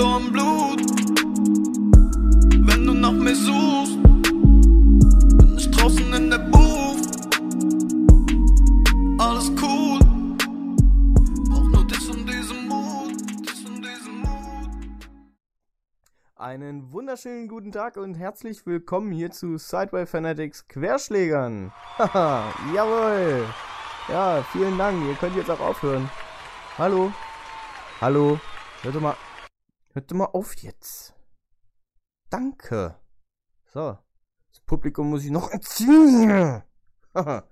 verloren Blut. Wenn du nach mir suchst, bin ich draußen in der Booth. Alles cool. Brauch nur dich und diesen Mut, dich und diesen Mut. Einen wunderschönen guten Tag und herzlich willkommen hier zu Sideway Fanatics Querschlägern. Haha, jawohl. Ja, vielen Dank. Ihr könnt jetzt auch aufhören. Hallo. Hallo. Hört doch mal. Hört mal auf jetzt. Danke. So. Das Publikum muss ich noch erziehen.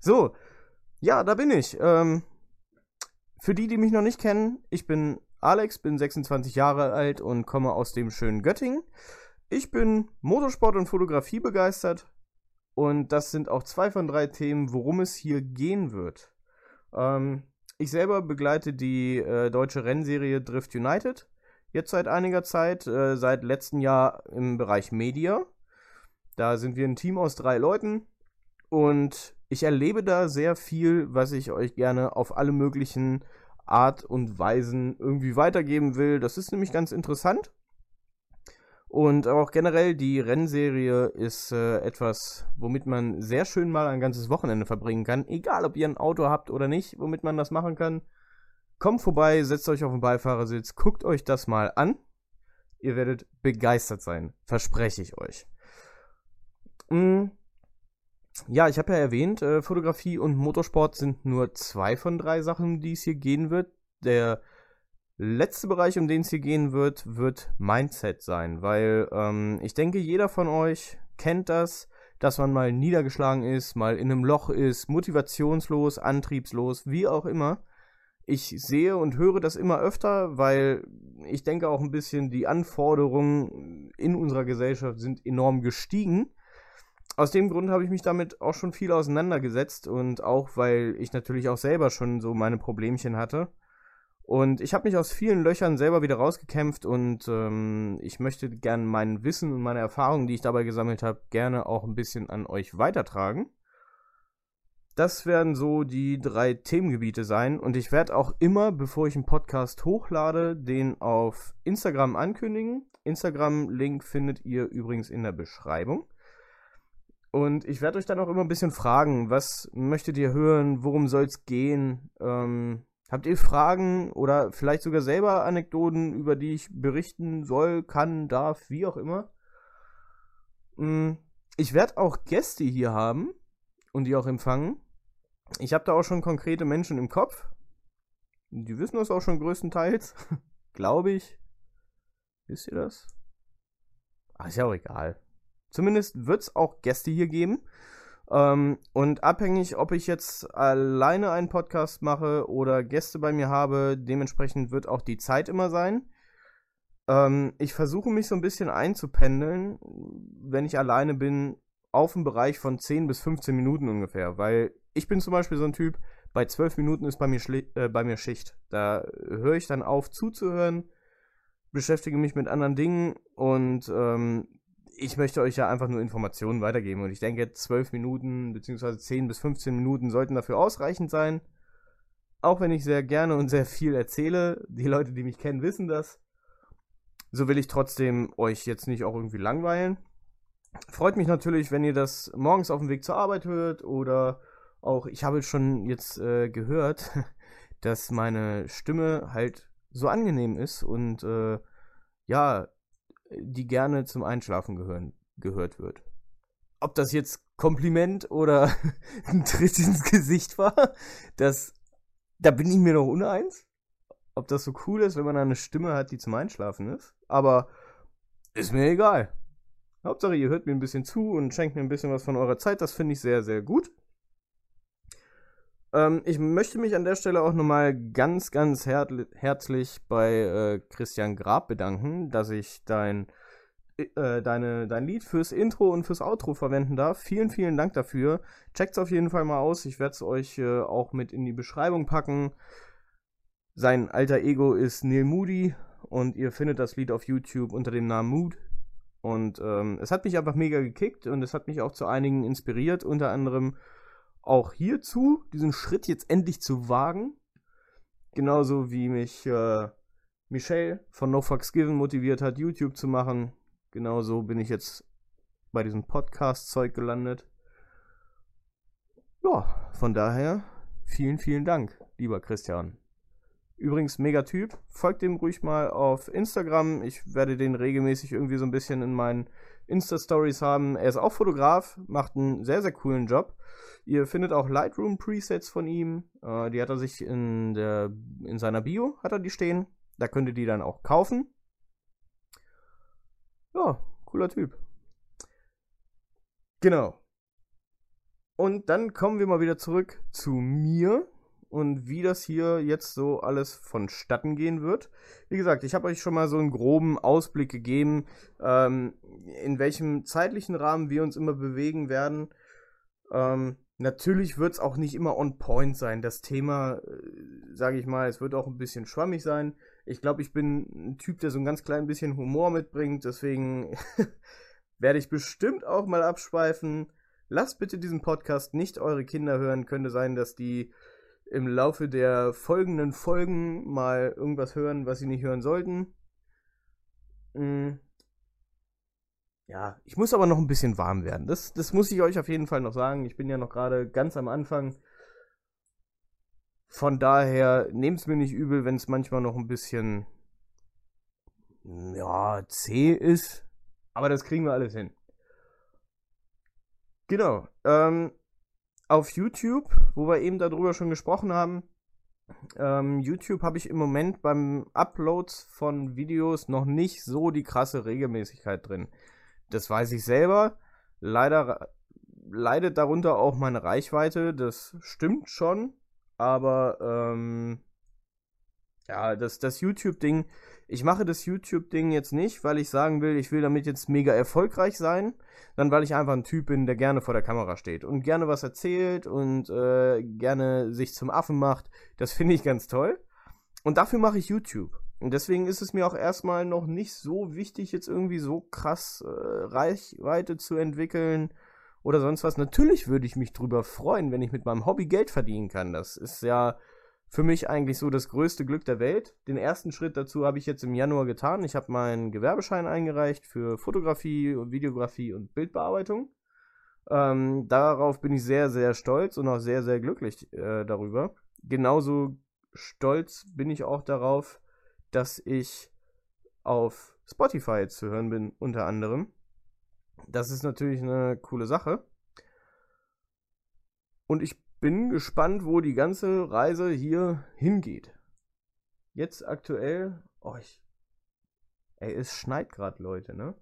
So. Ja, da bin ich. Ähm, für die, die mich noch nicht kennen, ich bin Alex, bin 26 Jahre alt und komme aus dem schönen Göttingen. Ich bin Motorsport und Fotografie begeistert und das sind auch zwei von drei Themen, worum es hier gehen wird. Ähm, ich selber begleite die äh, deutsche Rennserie Drift United jetzt seit einiger Zeit, äh, seit letztem Jahr im Bereich Media. Da sind wir ein Team aus drei Leuten und ich erlebe da sehr viel, was ich euch gerne auf alle möglichen Art und Weisen irgendwie weitergeben will. Das ist nämlich ganz interessant. Und auch generell die Rennserie ist äh, etwas, womit man sehr schön mal ein ganzes Wochenende verbringen kann. Egal, ob ihr ein Auto habt oder nicht, womit man das machen kann. Kommt vorbei, setzt euch auf den Beifahrersitz, guckt euch das mal an. Ihr werdet begeistert sein, verspreche ich euch. Mm. Ja, ich habe ja erwähnt, äh, Fotografie und Motorsport sind nur zwei von drei Sachen, um die es hier gehen wird. Der letzte Bereich, um den es hier gehen wird, wird Mindset sein, weil ähm, ich denke, jeder von euch kennt das, dass man mal niedergeschlagen ist, mal in einem Loch ist, motivationslos, antriebslos, wie auch immer. Ich sehe und höre das immer öfter, weil ich denke auch ein bisschen, die Anforderungen in unserer Gesellschaft sind enorm gestiegen aus dem Grund habe ich mich damit auch schon viel auseinandergesetzt und auch, weil ich natürlich auch selber schon so meine Problemchen hatte. Und ich habe mich aus vielen Löchern selber wieder rausgekämpft und ähm, ich möchte gerne mein Wissen und meine Erfahrungen, die ich dabei gesammelt habe, gerne auch ein bisschen an euch weitertragen. Das werden so die drei Themengebiete sein und ich werde auch immer, bevor ich einen Podcast hochlade, den auf Instagram ankündigen. Instagram-Link findet ihr übrigens in der Beschreibung. Und ich werde euch dann auch immer ein bisschen fragen, was möchtet ihr hören, worum soll es gehen? Ähm, habt ihr Fragen oder vielleicht sogar selber Anekdoten, über die ich berichten soll, kann, darf, wie auch immer? Mm, ich werde auch Gäste hier haben und die auch empfangen. Ich habe da auch schon konkrete Menschen im Kopf. Die wissen das auch schon größtenteils. Glaube ich. Wisst ihr das? Ach, ist ja auch egal. Zumindest wird es auch Gäste hier geben. Ähm, und abhängig, ob ich jetzt alleine einen Podcast mache oder Gäste bei mir habe, dementsprechend wird auch die Zeit immer sein. Ähm, ich versuche mich so ein bisschen einzupendeln, wenn ich alleine bin, auf einen Bereich von 10 bis 15 Minuten ungefähr. Weil ich bin zum Beispiel so ein Typ, bei 12 Minuten ist bei mir, äh, bei mir Schicht. Da höre ich dann auf zuzuhören, beschäftige mich mit anderen Dingen und ähm, ich möchte euch ja einfach nur Informationen weitergeben und ich denke, 12 Minuten bzw. 10 bis 15 Minuten sollten dafür ausreichend sein. Auch wenn ich sehr gerne und sehr viel erzähle, die Leute, die mich kennen, wissen das. So will ich trotzdem euch jetzt nicht auch irgendwie langweilen. Freut mich natürlich, wenn ihr das morgens auf dem Weg zur Arbeit hört oder auch, ich habe schon jetzt äh, gehört, dass meine Stimme halt so angenehm ist und äh, ja, die gerne zum Einschlafen gehören, gehört wird. Ob das jetzt Kompliment oder ein Tritt ins Gesicht war, das, da bin ich mir noch uneins. Ob das so cool ist, wenn man eine Stimme hat, die zum Einschlafen ist. Aber ist mir egal. Hauptsache, ihr hört mir ein bisschen zu und schenkt mir ein bisschen was von eurer Zeit. Das finde ich sehr, sehr gut. Ähm, ich möchte mich an der Stelle auch nochmal ganz, ganz her herzlich bei äh, Christian Grab bedanken, dass ich dein, äh, deine, dein Lied fürs Intro und fürs Outro verwenden darf. Vielen, vielen Dank dafür. Checkt's auf jeden Fall mal aus. Ich werde es euch äh, auch mit in die Beschreibung packen. Sein alter Ego ist Neil Moody und ihr findet das Lied auf YouTube unter dem Namen Mood. Und ähm, es hat mich einfach mega gekickt und es hat mich auch zu einigen inspiriert, unter anderem auch hierzu, diesen Schritt jetzt endlich zu wagen. Genauso wie mich äh, Michelle von No Fucks Given motiviert hat, YouTube zu machen. Genauso bin ich jetzt bei diesem Podcast-Zeug gelandet. Ja, von daher vielen, vielen Dank, lieber Christian. Übrigens, mega Typ. Folgt dem ruhig mal auf Instagram. Ich werde den regelmäßig irgendwie so ein bisschen in meinen Insta-Stories haben. Er ist auch Fotograf, macht einen sehr, sehr coolen Job. Ihr findet auch Lightroom-Presets von ihm. Äh, die hat er sich in, der, in seiner Bio, hat er die stehen. Da könnt ihr die dann auch kaufen. Ja, cooler Typ. Genau. Und dann kommen wir mal wieder zurück zu mir und wie das hier jetzt so alles vonstatten gehen wird. Wie gesagt, ich habe euch schon mal so einen groben Ausblick gegeben, ähm, in welchem zeitlichen Rahmen wir uns immer bewegen werden. Ähm, natürlich wird es auch nicht immer on point sein. Das Thema, äh, sage ich mal, es wird auch ein bisschen schwammig sein. Ich glaube, ich bin ein Typ, der so ein ganz klein bisschen Humor mitbringt. Deswegen werde ich bestimmt auch mal abschweifen. Lasst bitte diesen Podcast nicht eure Kinder hören. Könnte sein, dass die im Laufe der folgenden Folgen mal irgendwas hören, was sie nicht hören sollten. Hm. Ja, ich muss aber noch ein bisschen warm werden. Das, das muss ich euch auf jeden Fall noch sagen. Ich bin ja noch gerade ganz am Anfang. Von daher nehmt es mir nicht übel, wenn es manchmal noch ein bisschen ja, zäh ist. Aber das kriegen wir alles hin. Genau. Ähm, auf YouTube, wo wir eben darüber schon gesprochen haben, ähm, YouTube habe ich im Moment beim Uploads von Videos noch nicht so die krasse Regelmäßigkeit drin. Das weiß ich selber. Leider leidet darunter auch meine Reichweite. Das stimmt schon. Aber ähm, ja, das, das YouTube-Ding, ich mache das YouTube-Ding jetzt nicht, weil ich sagen will, ich will damit jetzt mega erfolgreich sein, dann weil ich einfach ein Typ bin, der gerne vor der Kamera steht und gerne was erzählt und äh, gerne sich zum Affen macht. Das finde ich ganz toll. Und dafür mache ich YouTube. Und deswegen ist es mir auch erstmal noch nicht so wichtig, jetzt irgendwie so krass äh, Reichweite zu entwickeln oder sonst was. Natürlich würde ich mich drüber freuen, wenn ich mit meinem Hobby Geld verdienen kann. Das ist ja für mich eigentlich so das größte Glück der Welt. Den ersten Schritt dazu habe ich jetzt im Januar getan. Ich habe meinen Gewerbeschein eingereicht für Fotografie und Videografie und Bildbearbeitung. Ähm, darauf bin ich sehr, sehr stolz und auch sehr, sehr glücklich äh, darüber. Genauso stolz bin ich auch darauf, dass ich auf Spotify zu hören bin, unter anderem. Das ist natürlich eine coole Sache. Und ich bin gespannt, wo die ganze Reise hier hingeht. Jetzt aktuell, oh, ich, ey, es schneit gerade, Leute, ne?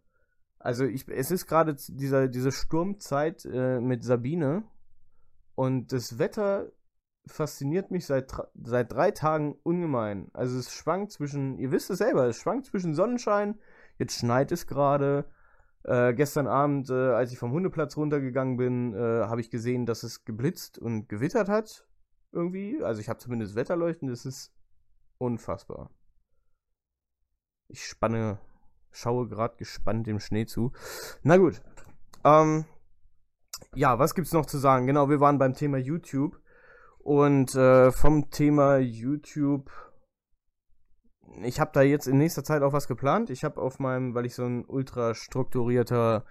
Also ich, es ist gerade dieser, diese Sturmzeit äh, mit Sabine und das Wetter fasziniert mich seit, seit drei Tagen ungemein. Also es schwankt zwischen, ihr wisst es selber, es schwankt zwischen Sonnenschein, jetzt schneit es gerade, äh, gestern Abend, äh, als ich vom Hundeplatz runtergegangen bin, äh, habe ich gesehen, dass es geblitzt und gewittert hat. Irgendwie. Also ich habe zumindest Wetterleuchten. Das ist unfassbar. Ich spanne, schaue gerade gespannt dem Schnee zu. Na gut. Ähm, ja, was gibt's noch zu sagen? Genau, wir waren beim Thema YouTube. Und äh, vom Thema YouTube ich habe da jetzt in nächster Zeit auch was geplant. Ich habe auf meinem, weil ich so ein ultra strukturierter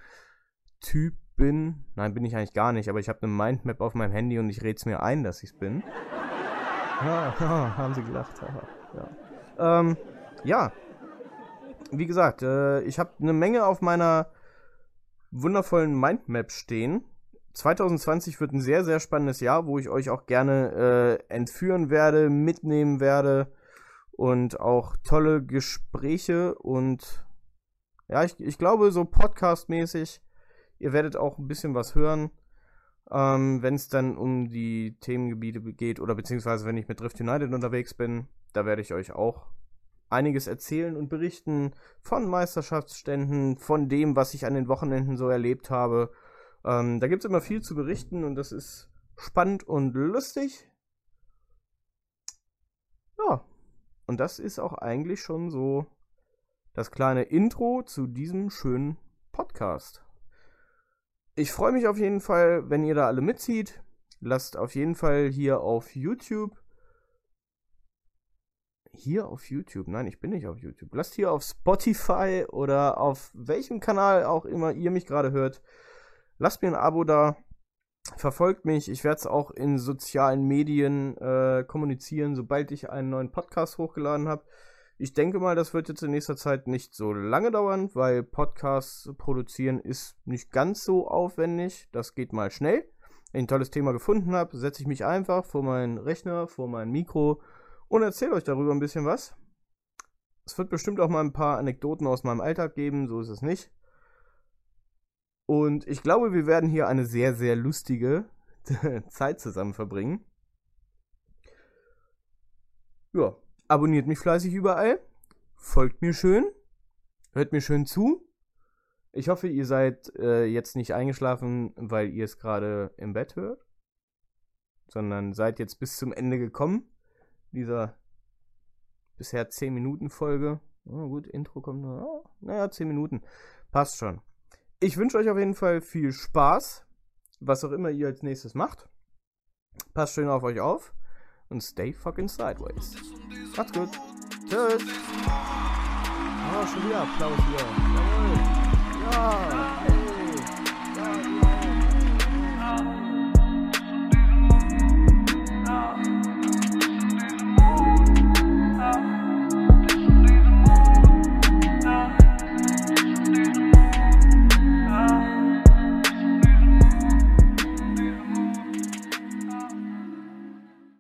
Typ bin, nein, bin ich eigentlich gar nicht, aber ich habe eine Mindmap auf meinem Handy und ich rede es mir ein, dass ich es bin. ja, haben sie gelacht. ja. Ähm, ja, wie gesagt, äh, ich habe eine Menge auf meiner wundervollen Mindmap stehen. 2020 wird ein sehr, sehr spannendes Jahr, wo ich euch auch gerne äh, entführen werde, mitnehmen werde und auch tolle Gespräche und ja, ich, ich glaube, so Podcast-mäßig, ihr werdet auch ein bisschen was hören, ähm, wenn es dann um die Themengebiete geht oder beziehungsweise wenn ich mit Drift United unterwegs bin, da werde ich euch auch einiges erzählen und berichten von Meisterschaftsständen, von dem, was ich an den Wochenenden so erlebt habe. Ähm, da gibt es immer viel zu berichten und das ist spannend und lustig. Ja, und das ist auch eigentlich schon so das kleine Intro zu diesem schönen Podcast. Ich freue mich auf jeden Fall, wenn ihr da alle mitzieht. Lasst auf jeden Fall hier auf YouTube hier auf YouTube. Nein, ich bin nicht auf YouTube. Lasst hier auf Spotify oder auf welchem Kanal auch immer ihr mich gerade hört. Lasst mir ein Abo da. Verfolgt mich. Ich werde es auch in sozialen Medien äh, kommunizieren, sobald ich einen neuen Podcast hochgeladen habe. Ich denke mal, das wird jetzt in nächster Zeit nicht so lange dauern, weil Podcasts produzieren ist nicht ganz so aufwendig. Das geht mal schnell. Wenn ich ein tolles Thema gefunden habe, setze ich mich einfach vor meinen Rechner, vor mein Mikro und erzähle euch darüber ein bisschen was. Es wird bestimmt auch mal ein paar Anekdoten aus meinem Alltag geben, so ist es nicht. Und ich glaube, wir werden hier eine sehr, sehr lustige Zeit zusammen verbringen. Ja, abonniert mich fleißig überall, folgt mir schön, hört mir schön zu. Ich hoffe, ihr seid äh, jetzt nicht eingeschlafen, weil ihr es gerade im Bett hört, sondern seid jetzt bis zum Ende gekommen dieser bisher 10 Minuten Folge. Oh, gut, Intro kommt nur. Oh, naja, 10 Minuten. Passt schon. Ich wünsche euch auf jeden Fall viel Spaß, was auch immer ihr als nächstes macht. Passt schön auf euch auf und stay fucking sideways. Macht's gut. Tschüss. Oh, schon wieder Applaus hier.